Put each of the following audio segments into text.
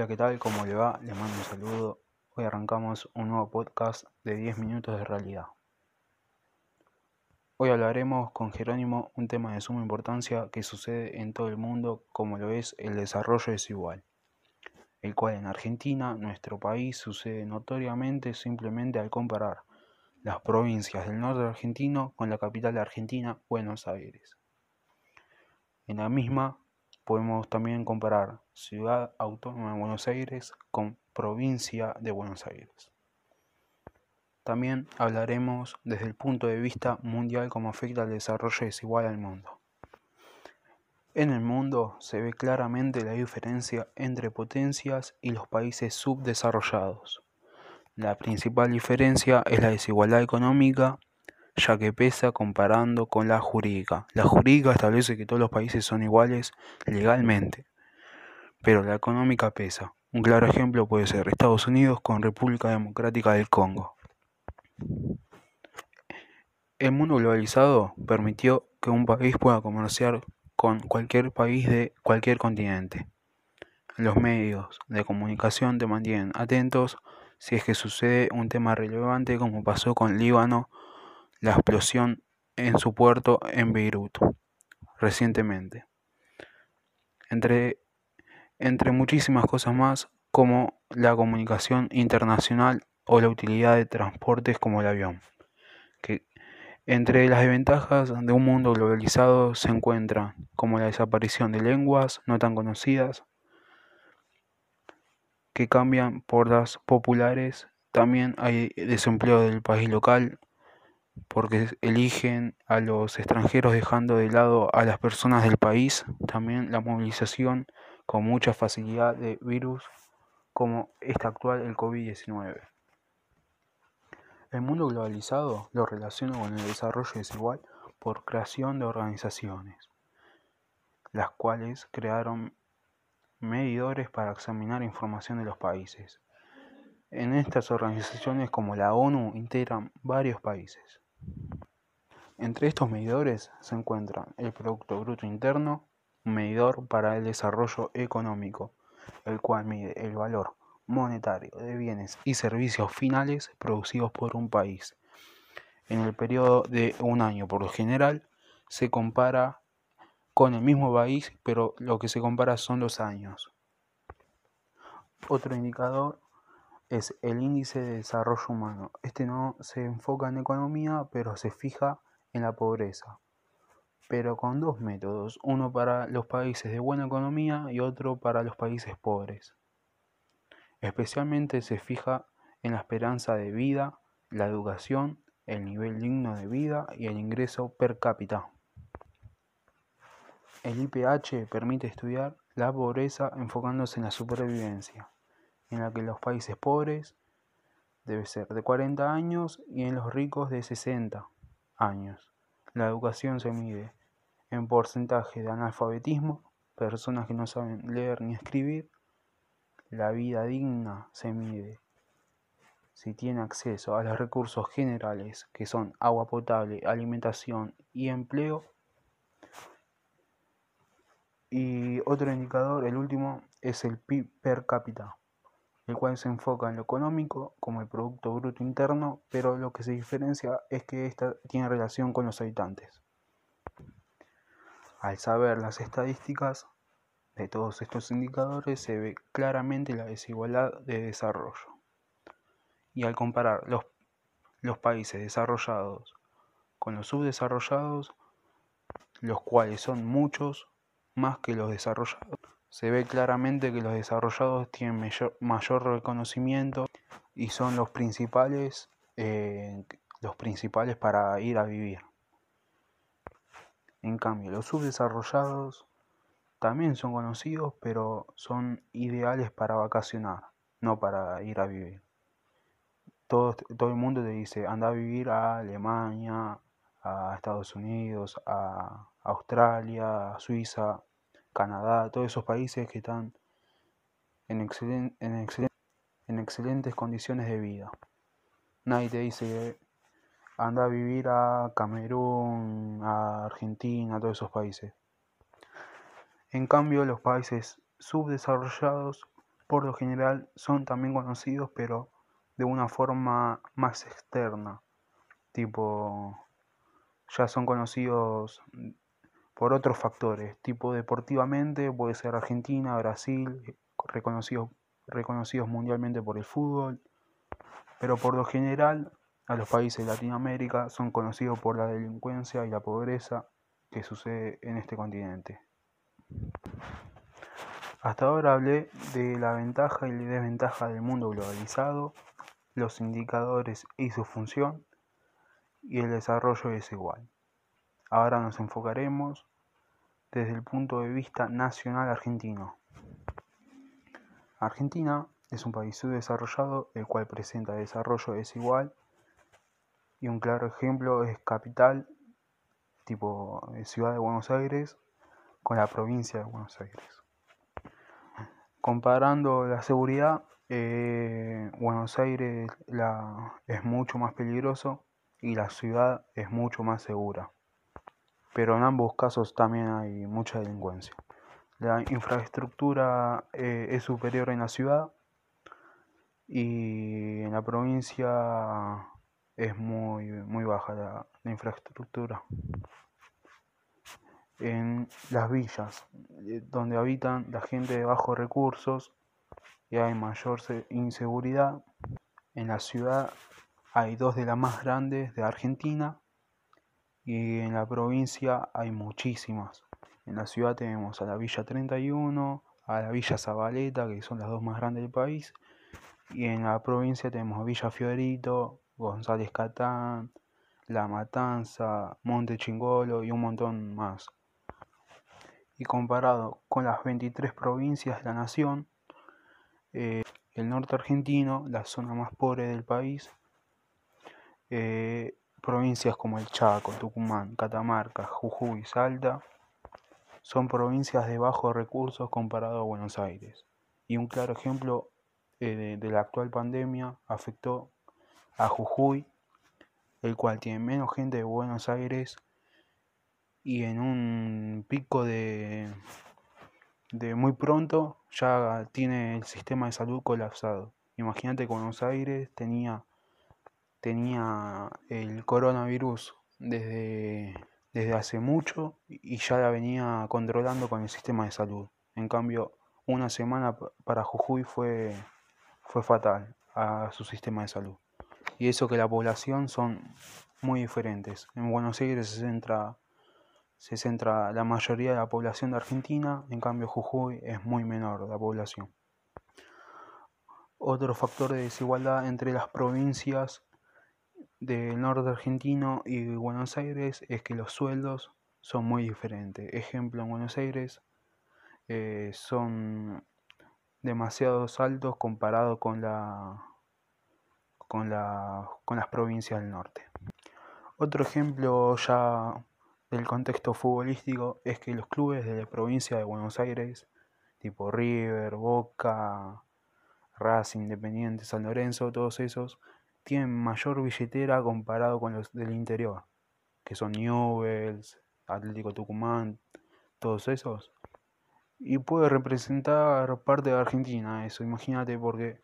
Hola, ¿qué tal? ¿Cómo le va? Le mando un saludo. Hoy arrancamos un nuevo podcast de 10 minutos de realidad. Hoy hablaremos con Jerónimo un tema de suma importancia que sucede en todo el mundo como lo es el desarrollo desigual, el cual en Argentina, nuestro país, sucede notoriamente simplemente al comparar las provincias del norte argentino con la capital Argentina, Buenos Aires. En la misma podemos también comparar Ciudad Autónoma de Buenos Aires con Provincia de Buenos Aires. También hablaremos desde el punto de vista mundial cómo afecta el desarrollo desigual al mundo. En el mundo se ve claramente la diferencia entre potencias y los países subdesarrollados. La principal diferencia es la desigualdad económica ya que pesa comparando con la jurídica. La jurídica establece que todos los países son iguales legalmente, pero la económica pesa. Un claro ejemplo puede ser Estados Unidos con República Democrática del Congo. El mundo globalizado permitió que un país pueda comerciar con cualquier país de cualquier continente. Los medios de comunicación te mantienen atentos si es que sucede un tema relevante como pasó con Líbano la explosión en su puerto en Beirut recientemente. Entre, entre muchísimas cosas más como la comunicación internacional o la utilidad de transportes como el avión. Que entre las desventajas de un mundo globalizado se encuentran como la desaparición de lenguas no tan conocidas que cambian por las populares. También hay desempleo del país local porque eligen a los extranjeros dejando de lado a las personas del país, también la movilización con mucha facilidad de virus como esta actual, el COVID-19. El mundo globalizado lo relaciona con el desarrollo desigual por creación de organizaciones, las cuales crearon medidores para examinar información de los países. En estas organizaciones como la ONU integran varios países. Entre estos medidores se encuentran el Producto Bruto Interno, un medidor para el desarrollo económico, el cual mide el valor monetario de bienes y servicios finales producidos por un país. En el periodo de un año, por lo general, se compara con el mismo país, pero lo que se compara son los años. Otro indicador es el índice de desarrollo humano. Este no se enfoca en economía, pero se fija en la pobreza. Pero con dos métodos, uno para los países de buena economía y otro para los países pobres. Especialmente se fija en la esperanza de vida, la educación, el nivel digno de vida y el ingreso per cápita. El IPH permite estudiar la pobreza enfocándose en la supervivencia en la que los países pobres debe ser de 40 años y en los ricos de 60 años. La educación se mide en porcentaje de analfabetismo, personas que no saben leer ni escribir. La vida digna se mide si tiene acceso a los recursos generales que son agua potable, alimentación y empleo. Y otro indicador, el último, es el PIB per cápita el cual se enfoca en lo económico como el Producto Bruto Interno, pero lo que se diferencia es que esta tiene relación con los habitantes. Al saber las estadísticas de todos estos indicadores se ve claramente la desigualdad de desarrollo. Y al comparar los, los países desarrollados con los subdesarrollados, los cuales son muchos más que los desarrollados, se ve claramente que los desarrollados tienen mayor, reconocimiento y son los principales, eh, los principales para ir a vivir. En cambio, los subdesarrollados también son conocidos, pero son ideales para vacacionar, no para ir a vivir. Todo, todo el mundo te dice, anda a vivir a Alemania, a Estados Unidos, a Australia, a Suiza, Canadá, todos esos países que están en, en, excelentes condiciones de vida. Nadie te dice anda a vivir a Camerún, a Argentina, a todos esos países. En cambio, los países subdesarrollados por lo general son también conocidos, pero de una forma más externa. Tipo, ya son conocidos por otros factores, tipo deportivamente, puede ser Argentina, Brasil, reconocidos, reconocidos mundialmente por el fútbol, pero por lo general a los países de Latinoamérica son conocidos por la delincuencia y la pobreza que sucede en este continente. Hasta ahora hablé de la ventaja y la desventaja del mundo globalizado, los indicadores y su función, y el desarrollo desigual. Ahora nos enfocaremos desde el punto de vista nacional argentino. Argentina es un país subdesarrollado el cual presenta desarrollo desigual y un claro ejemplo es capital tipo ciudad de Buenos Aires con la provincia de Buenos Aires. Comparando la seguridad, eh, Buenos Aires es mucho más peligroso y la ciudad es mucho más segura. Pero en ambos casos también hay mucha delincuencia. La infraestructura eh, es superior en la ciudad y en la provincia es muy, muy baja la, infraestructura. En las villas, eh, donde habitan la gente de bajos recursos y hay mayor inseguridad, en la ciudad hay dos de las más grandes de Argentina y en la provincia hay muchísimas. En la ciudad tenemos a la Villa 31, a la Villa Zabaleta, que son las dos más grandes del país, y en la provincia tenemos Villa Fiorito, González Catán, La Matanza, Monte Chingolo y un montón más. Y comparado con las 23 provincias de la nación, eh, el norte argentino, la zona más pobre del país, eh, provincias como el Chaco, Tucumán, Catamarca, Jujuy, Salta, son provincias de bajos recursos comparado a Buenos Aires. Y un claro ejemplo eh, de, la actual pandemia afectó a Jujuy, el cual tiene menos gente de Buenos Aires y en un pico de, de muy pronto ya tiene el sistema de salud colapsado. Imagínate que Buenos Aires tenía, tenía el coronavirus desde, desde hace mucho y ya la venía controlando con el sistema de salud. En cambio, una semana para Jujuy fue fue fatal a su sistema de salud. Y eso que la población son muy diferentes. En Buenos Aires se centra, se centra la mayoría de la población de Argentina, en cambio Jujuy es muy menor la población. Otro factor de desigualdad entre las provincias del norte argentino y Buenos Aires es que los sueldos son muy diferentes. Ejemplo, en Buenos Aires eh, son demasiado altos comparado con, la, con, con las provincias del norte. Otro ejemplo ya del contexto futbolístico es que los clubes de la provincia de Buenos Aires, tipo River, Boca, Racing, Independiente, San Lorenzo, todos esos, tienen mayor billetera comparado con los del interior, que son Newells, Atlético Tucumán, todos esos y puede representar parte de Argentina eso, imagínate, porque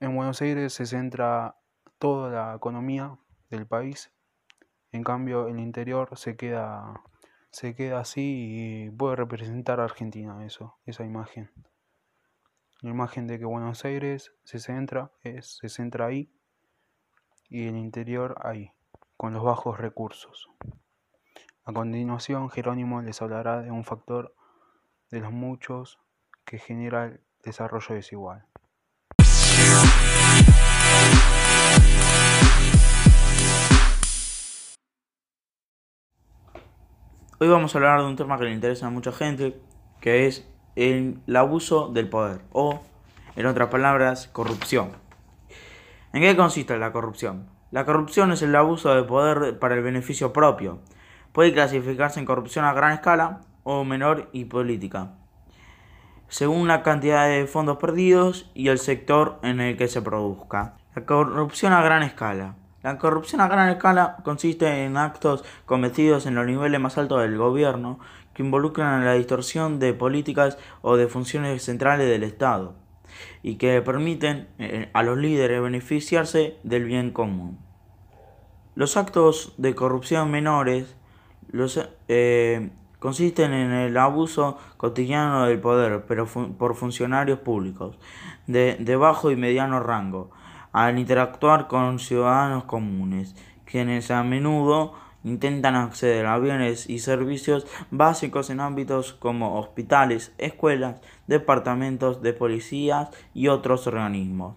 en Buenos Aires se centra toda la economía del país, en cambio el interior se queda, se queda así y puede representar a Argentina eso, esa imagen. La imagen de que Buenos Aires se centra, es, se centra ahí y el interior ahí, con los bajos recursos. A continuación, Jerónimo les hablará de un factor de los muchos que genera el desarrollo desigual. Hoy vamos a hablar de un tema que le interesa a mucha gente, que es el, abuso del poder o, en otras palabras, corrupción. ¿En qué consiste la corrupción? La corrupción es el abuso de poder para el beneficio propio. Puede clasificarse en corrupción a gran escala o menor y política, según la cantidad de fondos perdidos y el sector en el que se produzca. La corrupción a gran escala. La corrupción a gran escala consiste en actos cometidos en los niveles más altos del gobierno que involucran la distorsión de políticas o de funciones centrales del Estado. Y que permiten eh, a los líderes beneficiarse del bien común. Los actos de corrupción menores los, eh, consisten en el abuso cotidiano del poder, pero por funcionarios públicos de, de bajo y mediano rango, al interactuar con ciudadanos comunes, quienes a menudo intentan acceder a bienes y servicios básicos en ámbitos como hospitales, escuelas, departamentos de policías y otros organismos.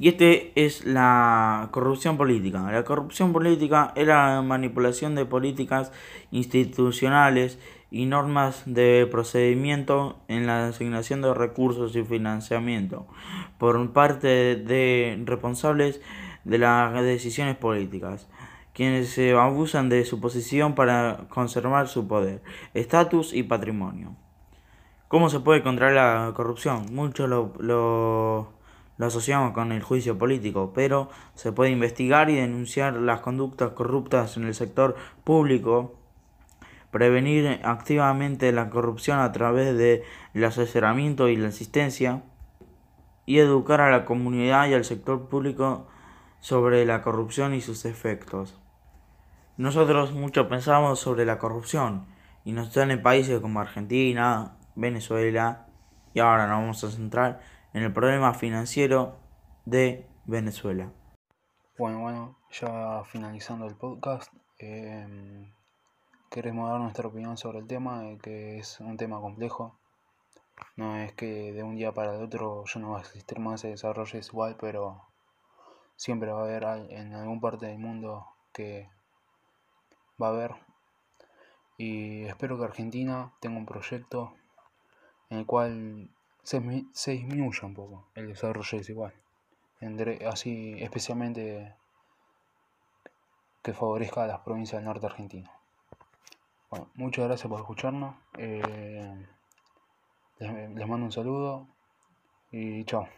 Y este es la corrupción política. La corrupción política es la manipulación de políticas institucionales y normas de procedimiento en la asignación de recursos y financiamiento por parte de responsables de las decisiones políticas, quienes se abusan de su posición para conservar su poder, estatus y patrimonio. ¿Cómo se puede controlar la corrupción? Muchos lo, lo asociamos con el juicio político, pero se puede investigar y denunciar las conductas corruptas en el sector público, prevenir activamente la corrupción a través del asesoramiento y la asistencia, y educar a la comunidad y al sector público sobre la corrupción y sus efectos. Nosotros mucho pensamos sobre la corrupción y nos están en países como Argentina, Venezuela y ahora nos vamos a centrar en el problema financiero de Venezuela. Bueno, bueno, ya finalizando el podcast, em, queremos dar nuestra opinión sobre el tema, que es un tema complejo. No es que de un día para el otro ya no va a existir más ese desarrollo igual, pero siempre va a haber en algún parte del mundo que va a haber. Y espero que Argentina tenga un proyecto en el cual se, se disminuya un poco el desarrollo desigual. así, especialmente que favorezca a las provincias del norte argentino. Bueno, muchas gracias por escucharnos. Eh, les mando un saludo y chao.